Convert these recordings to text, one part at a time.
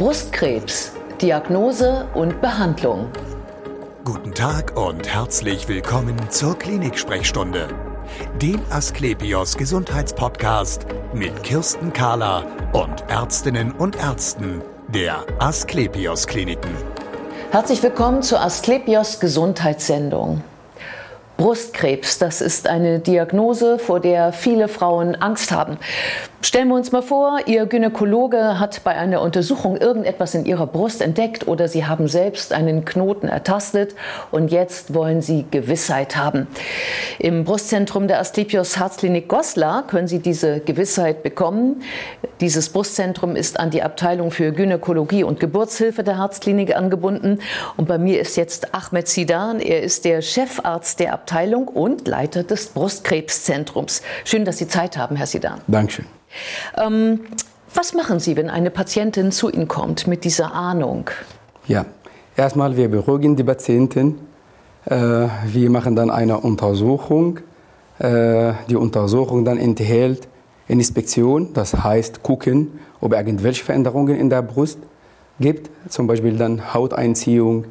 Brustkrebs, Diagnose und Behandlung. Guten Tag und herzlich willkommen zur Klinik-Sprechstunde, dem Asklepios Gesundheitspodcast mit Kirsten Kahler und Ärztinnen und Ärzten der Asklepios Kliniken. Herzlich willkommen zur Asklepios Gesundheitssendung. Brustkrebs, das ist eine Diagnose, vor der viele Frauen Angst haben. Stellen wir uns mal vor, Ihr Gynäkologe hat bei einer Untersuchung irgendetwas in Ihrer Brust entdeckt oder Sie haben selbst einen Knoten ertastet und jetzt wollen Sie Gewissheit haben. Im Brustzentrum der Asklepios Herzklinik Goslar können Sie diese Gewissheit bekommen. Dieses Brustzentrum ist an die Abteilung für Gynäkologie und Geburtshilfe der Herzklinik angebunden. Und bei mir ist jetzt Ahmed Sidan. Er ist der Chefarzt der Abteilung und Leiter des Brustkrebszentrums. Schön, dass Sie Zeit haben, Herr Sidan. Dankeschön. Ähm, was machen Sie, wenn eine Patientin zu Ihnen kommt mit dieser Ahnung? Ja, erstmal wir beruhigen die Patientin. Äh, wir machen dann eine Untersuchung. Äh, die Untersuchung dann enthält Inspektion, das heißt gucken, ob irgendwelche Veränderungen in der Brust gibt, zum Beispiel dann Hauteinziehung,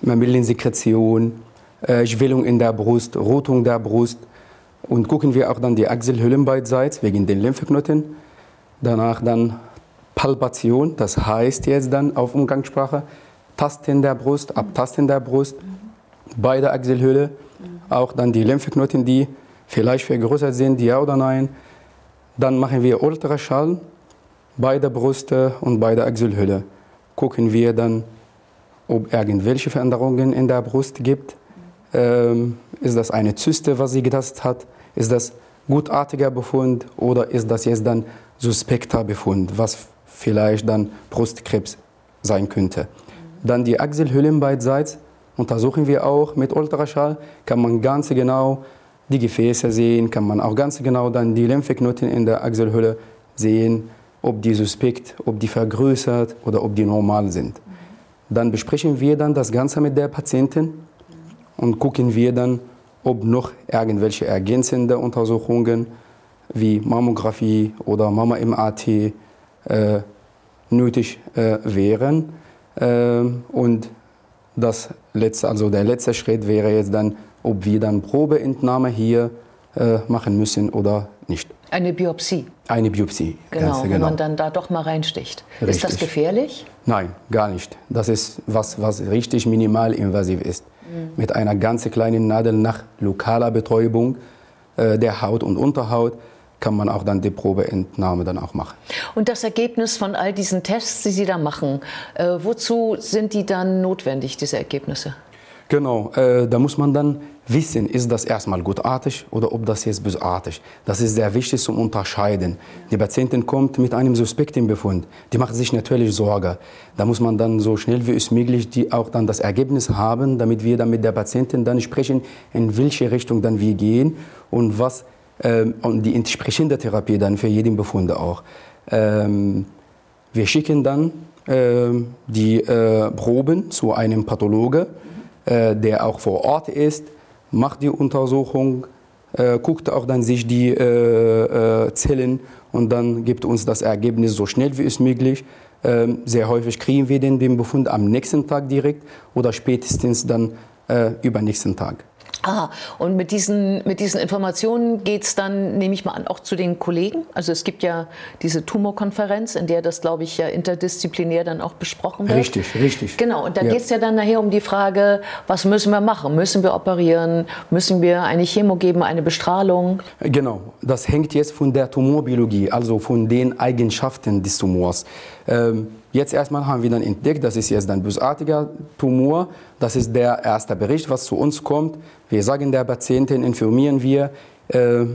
Mamillensekretion, äh, Schwellung in der Brust, Rotung der Brust, und gucken wir auch dann die Achselhüllen beidseits wegen den Lymphknoten. Danach dann Palpation, das heißt jetzt dann auf Umgangssprache Tasten der Brust, Abtasten der Brust, beide Achselhülle, auch dann die Lymphknoten, die vielleicht vergrößert sind, ja oder nein. Dann machen wir Ultraschall, beide Brüste und beide Achselhülle. Gucken wir dann, ob irgendwelche Veränderungen in der Brust gibt. Ähm, ist das eine Zyste, was sie getastet hat? Ist das gutartiger Befund oder ist das jetzt dann suspekter Befund, was vielleicht dann Brustkrebs sein könnte? Dann die Achselhüllen beidseits untersuchen wir auch mit Ultraschall, kann man ganz genau die Gefäße sehen, kann man auch ganz genau dann die Lymphknoten in der Achselhülle sehen, ob die suspekt, ob die vergrößert oder ob die normal sind. Dann besprechen wir dann das Ganze mit der Patientin und gucken wir dann, ob noch irgendwelche ergänzende Untersuchungen wie Mammographie oder Mama-MAT äh, nötig äh, wären. Äh, und das letzte, also der letzte Schritt wäre jetzt dann, ob wir dann Probeentnahme hier äh, machen müssen oder nicht. Eine Biopsie. Eine Biopsie. Genau, genau, wo man dann da doch mal reinsticht. Richtig. Ist das gefährlich? Nein, gar nicht. Das ist was, was richtig minimal invasiv ist mit einer ganz kleinen Nadel nach lokaler Betäubung äh, der Haut und Unterhaut kann man auch dann die Probeentnahme dann auch machen. Und das Ergebnis von all diesen Tests, die Sie da machen, äh, wozu sind die dann notwendig, diese Ergebnisse? Genau, äh, da muss man dann wissen, ist das erstmal gutartig oder ob das jetzt bösartig. Das ist sehr wichtig zum Unterscheiden. Die Patientin kommt mit einem suspekten Befund. Die macht sich natürlich Sorge. Da muss man dann so schnell wie es möglich die auch dann das Ergebnis haben, damit wir dann mit der Patientin dann sprechen, in welche Richtung dann wir gehen und was ähm, und die entsprechende Therapie dann für jeden Befund auch. Ähm, wir schicken dann äh, die äh, Proben zu einem Pathologe, äh, der auch vor Ort ist macht die Untersuchung, äh, guckt auch dann sich die äh, äh, Zellen und dann gibt uns das Ergebnis so schnell wie es möglich. Ähm, sehr häufig kriegen wir den, den Befund am nächsten Tag direkt oder spätestens dann äh, übernächsten Tag. Ah, und mit diesen, mit diesen Informationen geht es dann, nehme ich mal an, auch zu den Kollegen? Also es gibt ja diese Tumorkonferenz, in der das, glaube ich, ja interdisziplinär dann auch besprochen wird. Richtig, richtig. Genau, und da ja. geht es ja dann nachher um die Frage, was müssen wir machen? Müssen wir operieren? Müssen wir eine Chemo geben, eine Bestrahlung? Genau, das hängt jetzt von der Tumorbiologie, also von den Eigenschaften des Tumors. Ähm, Jetzt erstmal haben wir dann entdeckt, das ist jetzt ein bösartiger Tumor. Das ist der erste Bericht, was zu uns kommt. Wir sagen der Patientin, informieren wir äh,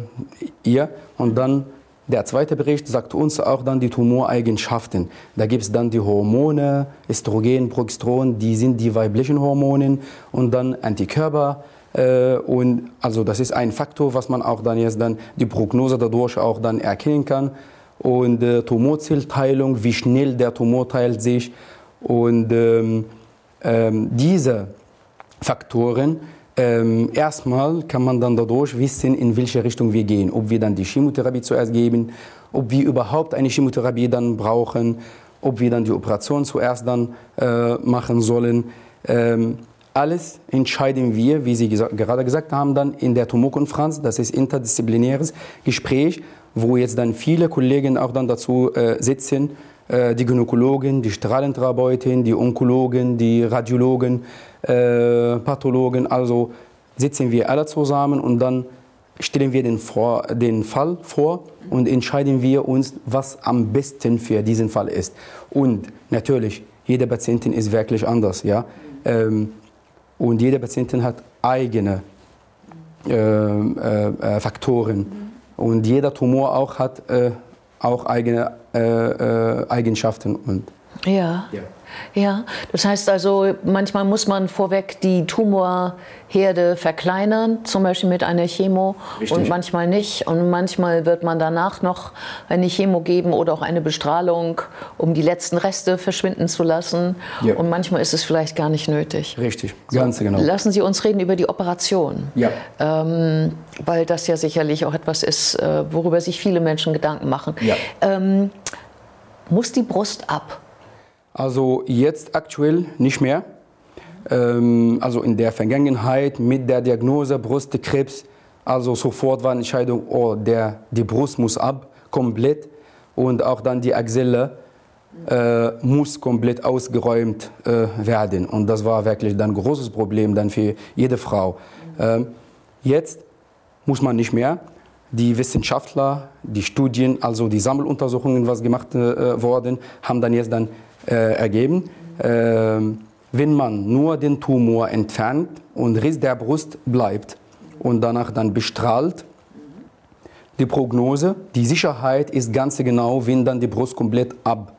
ihr und dann der zweite Bericht sagt uns auch dann die Tumoreigenschaften. Da gibt es dann die Hormone, Östrogen, Progesteron, die sind die weiblichen Hormone und dann Antikörper. Äh, und also das ist ein Faktor, was man auch dann jetzt dann die Prognose dadurch auch dann erkennen kann und äh, Tumorzellteilung, wie schnell der Tumor teilt sich. Und ähm, ähm, diese Faktoren, ähm, erstmal kann man dann dadurch wissen, in welche Richtung wir gehen. Ob wir dann die Chemotherapie zuerst geben, ob wir überhaupt eine Chemotherapie dann brauchen ob wir dann die Operation zuerst dann äh, machen sollen. Ähm, alles entscheiden wir, wie Sie gesa gerade gesagt haben, dann in der Tumorkonferenz. Das ist interdisziplinäres Gespräch, wo jetzt dann viele Kollegen auch dann dazu äh, sitzen. Äh, die Gynäkologen, die Strahlentherapeutin, die Onkologen, die Radiologen, äh, Pathologen. Also sitzen wir alle zusammen und dann stellen wir den, vor, den Fall vor und entscheiden wir uns, was am besten für diesen Fall ist. Und natürlich, jede Patientin ist wirklich anders. Ja? Ähm, und jede Patientin hat eigene äh, äh, äh, Faktoren. Und jeder Tumor auch hat äh, auch eigene äh, äh, Eigenschaften. Und ja. ja. Ja, das heißt also, manchmal muss man vorweg die Tumorherde verkleinern, zum Beispiel mit einer Chemo, Richtig. und manchmal nicht. Und manchmal wird man danach noch eine Chemo geben oder auch eine Bestrahlung, um die letzten Reste verschwinden zu lassen. Ja. Und manchmal ist es vielleicht gar nicht nötig. Richtig, ganz so, genau. Lassen Sie uns reden über die Operation. Ja. Ähm, weil das ja sicherlich auch etwas ist, äh, worüber sich viele Menschen Gedanken machen. Ja. Ähm, muss die Brust ab? Also jetzt aktuell nicht mehr. Ähm, also in der Vergangenheit mit der Diagnose Brustkrebs, also sofort war eine Entscheidung, oh, der, die Brust muss ab, komplett. Und auch dann die Achselle äh, muss komplett ausgeräumt äh, werden. Und das war wirklich dann ein großes Problem dann für jede Frau. Ähm, jetzt muss man nicht mehr. Die Wissenschaftler, die Studien, also die Sammeluntersuchungen, was gemacht äh, wurden, haben dann jetzt dann äh, ergeben. Ähm, wenn man nur den Tumor entfernt und Riss der Brust bleibt und danach dann bestrahlt, die Prognose, die Sicherheit ist ganz genau, wenn dann die Brust komplett ab.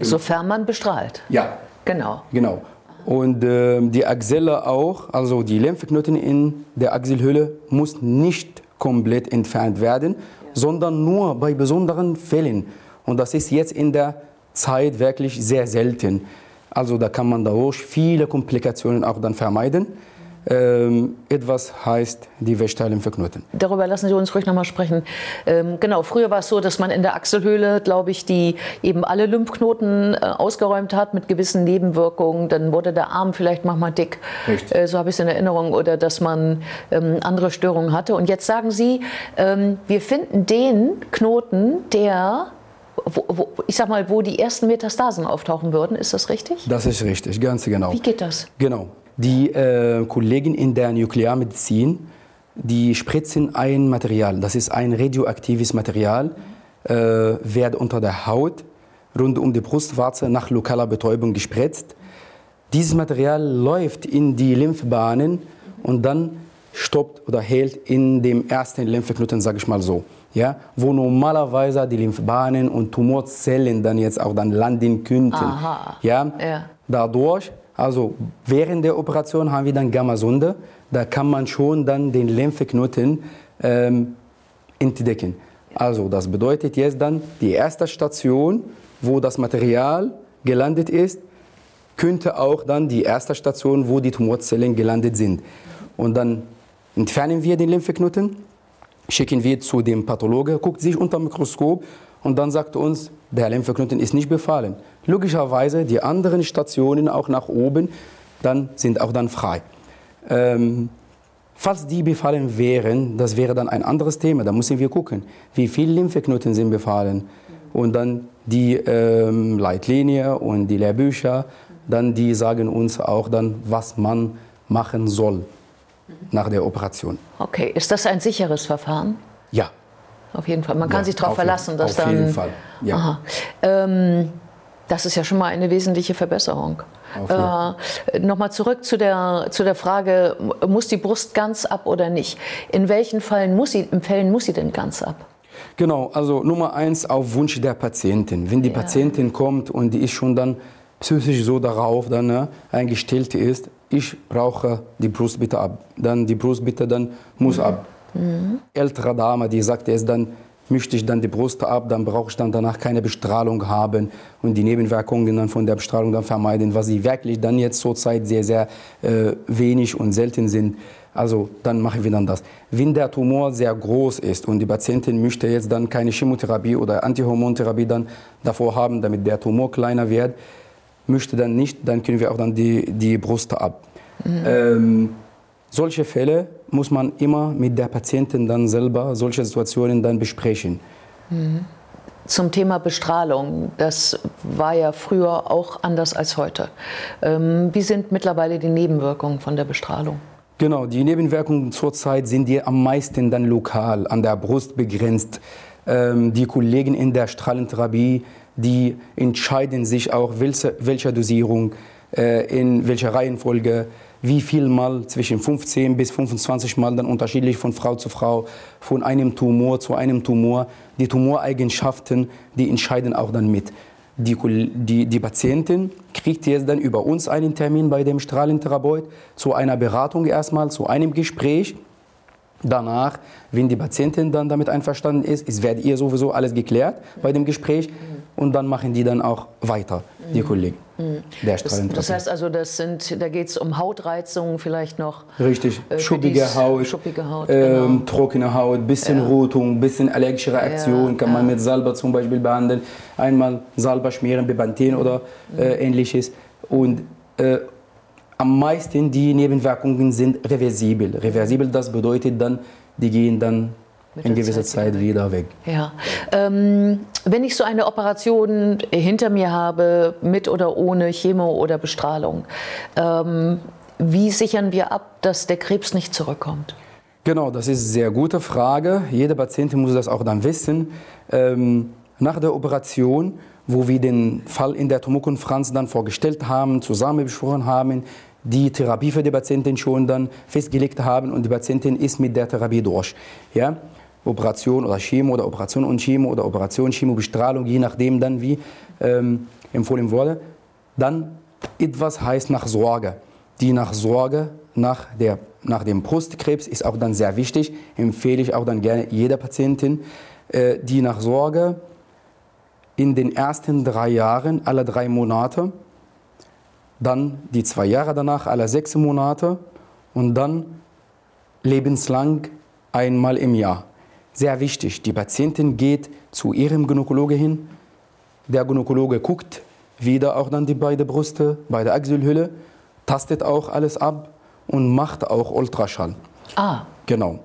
Sofern man bestrahlt. Ja. Genau. Genau. Und äh, die Achselle auch, also die Lymphknoten in der Achselhöhle, muss nicht komplett entfernt werden, ja. sondern nur bei besonderen Fällen. Und das ist jetzt in der Zeit wirklich sehr selten. Also da kann man dadurch viele Komplikationen auch dann vermeiden. Ähm, etwas heißt die Wechteilimphknoten. Darüber lassen Sie uns ruhig nochmal sprechen. Ähm, genau, früher war es so, dass man in der Achselhöhle, glaube ich, die eben alle Lymphknoten äh, ausgeräumt hat mit gewissen Nebenwirkungen. Dann wurde der Arm vielleicht manchmal dick. Äh, so habe ich es in Erinnerung. Oder dass man ähm, andere Störungen hatte. Und jetzt sagen Sie, ähm, wir finden den Knoten, der wo, wo, ich sag mal, wo die ersten Metastasen auftauchen würden. Ist das richtig? Das ist richtig, ganz genau. Wie geht das? Genau. Die äh, Kollegen in der Nuklearmedizin, die spritzen ein Material, das ist ein radioaktives Material, äh, wird unter der Haut rund um die Brustwarze nach lokaler Betäubung gespritzt. Dieses Material läuft in die Lymphbahnen und dann stoppt oder hält in dem ersten Lymphknoten, sage ich mal so ja, wo normalerweise die Lymphbahnen und Tumorzellen dann jetzt auch dann landen könnten. Aha. Ja? ja. Dadurch, also während der Operation haben wir dann Gammasonde, da kann man schon dann den Lymphknoten ähm, entdecken. Also das bedeutet jetzt dann die erste Station, wo das Material gelandet ist, könnte auch dann die erste Station, wo die Tumorzellen gelandet sind. Und dann entfernen wir den Lymphknoten schicken wir zu dem Pathologe, guckt sich unter dem Mikroskop und dann sagt uns, der Lymphknoten ist nicht befallen. Logischerweise die anderen Stationen auch nach oben, dann sind auch dann frei. Ähm, falls die befallen wären, das wäre dann ein anderes Thema. Da müssen wir gucken, wie viele Lymphknoten sind befallen. Und dann die ähm, Leitlinie und die Lehrbücher, dann die sagen uns auch dann, was man machen soll nach der Operation. Okay, ist das ein sicheres Verfahren? Ja. Auf jeden Fall. Man kann ja, sich darauf verlassen, dass auf dann. Auf jeden Fall. Ja. Ähm, das ist ja schon mal eine wesentliche Verbesserung. Äh, Nochmal zurück zu der, zu der Frage, muss die Brust ganz ab oder nicht? In welchen Fällen muss sie, Fällen muss sie denn ganz ab? Genau, also Nummer eins auf Wunsch der Patientin. Wenn die ja. Patientin kommt und die ist schon dann psychisch so darauf dann ne, eingestellt ist, ich brauche die Brust bitte ab. Dann die Brust bitte dann muss mhm. ab. Mhm. Ältere Dame, die sagt jetzt dann, möchte ich dann die Brust ab, dann brauche ich dann danach keine Bestrahlung haben und die Nebenwirkungen dann von der Bestrahlung dann vermeiden, was sie wirklich dann jetzt zurzeit sehr, sehr äh, wenig und selten sind. Also dann machen wir dann das. Wenn der Tumor sehr groß ist und die Patientin möchte jetzt dann keine Chemotherapie oder Antihormontherapie dann davor haben, damit der Tumor kleiner wird, möchte dann nicht, dann können wir auch dann die, die Brust ab. Mhm. Ähm, solche Fälle muss man immer mit der Patientin dann selber solche Situationen dann besprechen. Mhm. Zum Thema Bestrahlung, das war ja früher auch anders als heute. Ähm, wie sind mittlerweile die Nebenwirkungen von der Bestrahlung? Genau, die Nebenwirkungen zurzeit sind die am meisten dann lokal, an der Brust begrenzt. Ähm, die Kollegen in der Strahlentherapie, die entscheiden sich auch, welche, Dosierung, äh, in welcher Reihenfolge, wie viel Mal, zwischen 15 bis 25 Mal, dann unterschiedlich von Frau zu Frau, von einem Tumor zu einem Tumor. Die Tumoreigenschaften, die entscheiden auch dann mit. Die, die, die Patientin kriegt jetzt dann über uns einen Termin bei dem Strahlentherapeut zu einer Beratung erstmal, zu einem Gespräch. Danach, wenn die Patientin dann damit einverstanden ist, es wird ihr sowieso alles geklärt bei dem Gespräch und dann machen die dann auch weiter, die Kollegen. Mhm. Der das, das heißt also, das sind, da geht es um Hautreizungen vielleicht noch. Richtig, äh, schuppige Haut, schuppige Haut ähm, genau. trockene Haut, bisschen ja. Rotung, bisschen allergische Reaktion, ja, kann ja. man mit Salbe zum Beispiel behandeln. Einmal Salbe schmieren, Bepanthen oder äh, ähnliches. Und äh, am meisten die Nebenwirkungen sind reversibel. Reversibel, das bedeutet dann, die gehen dann in gewisser Zeit, wieder weg. Ja. Ähm, wenn ich so eine Operation hinter mir habe, mit oder ohne Chemo oder Bestrahlung, ähm, wie sichern wir ab, dass der Krebs nicht zurückkommt? Genau, das ist eine sehr gute Frage. Jede Patientin muss das auch dann wissen. Ähm, nach der Operation, wo wir den Fall in der Tumorkonferenz dann vorgestellt haben, zusammen besprochen haben, die Therapie für die Patientin schon dann festgelegt haben und die Patientin ist mit der Therapie durch. Ja? Operation oder Chemo oder Operation und Chemo oder Operation, Chemo, Bestrahlung, je nachdem dann wie ähm, empfohlen wurde. Dann etwas heißt Nachsorge. Die Nachsorge nach, der, nach dem Brustkrebs ist auch dann sehr wichtig, empfehle ich auch dann gerne jeder Patientin. Äh, die Nachsorge in den ersten drei Jahren, alle drei Monate, dann die zwei Jahre danach, alle sechs Monate und dann lebenslang einmal im Jahr sehr wichtig. Die Patientin geht zu ihrem Gynäkologe hin. Der Gynäkologe guckt wieder auch dann die beiden Brüste, bei der Achselhülle, tastet auch alles ab und macht auch Ultraschall. Ah. Genau.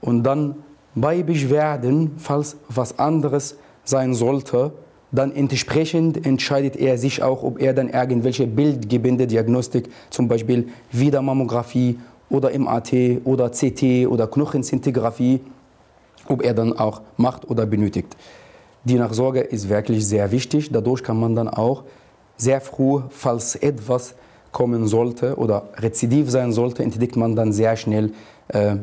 Und dann bei Beschwerden, falls was anderes sein sollte, dann entsprechend entscheidet er sich auch, ob er dann irgendwelche Bildgebändediagnostik, zum Beispiel Wiedermammographie oder MAT oder CT oder Knochenzintigraphie ob er dann auch macht oder benötigt. Die Nachsorge ist wirklich sehr wichtig. Dadurch kann man dann auch sehr früh, falls etwas kommen sollte oder rezidiv sein sollte, entdeckt man dann sehr schnell äh,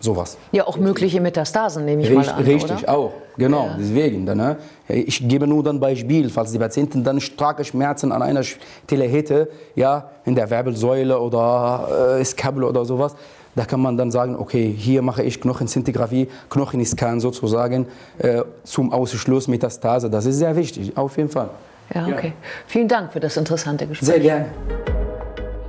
sowas. Ja, auch mögliche Metastasen nehme ich richtig, mal an, Richtig, oder? auch. Genau, ja. deswegen. Dann, ne? Ich gebe nur ein Beispiel, falls die Patientin dann starke Schmerzen an einer Stelle hätte, ja, in der Wirbelsäule oder äh, Skabel oder sowas, da kann man dann sagen, okay, hier mache ich Knochenzintigraphie, Knochenscan sozusagen äh, zum Ausschluss Metastase. Das ist sehr wichtig, auf jeden Fall. Ja, okay. Ja. Vielen Dank für das interessante Gespräch. Sehr gerne.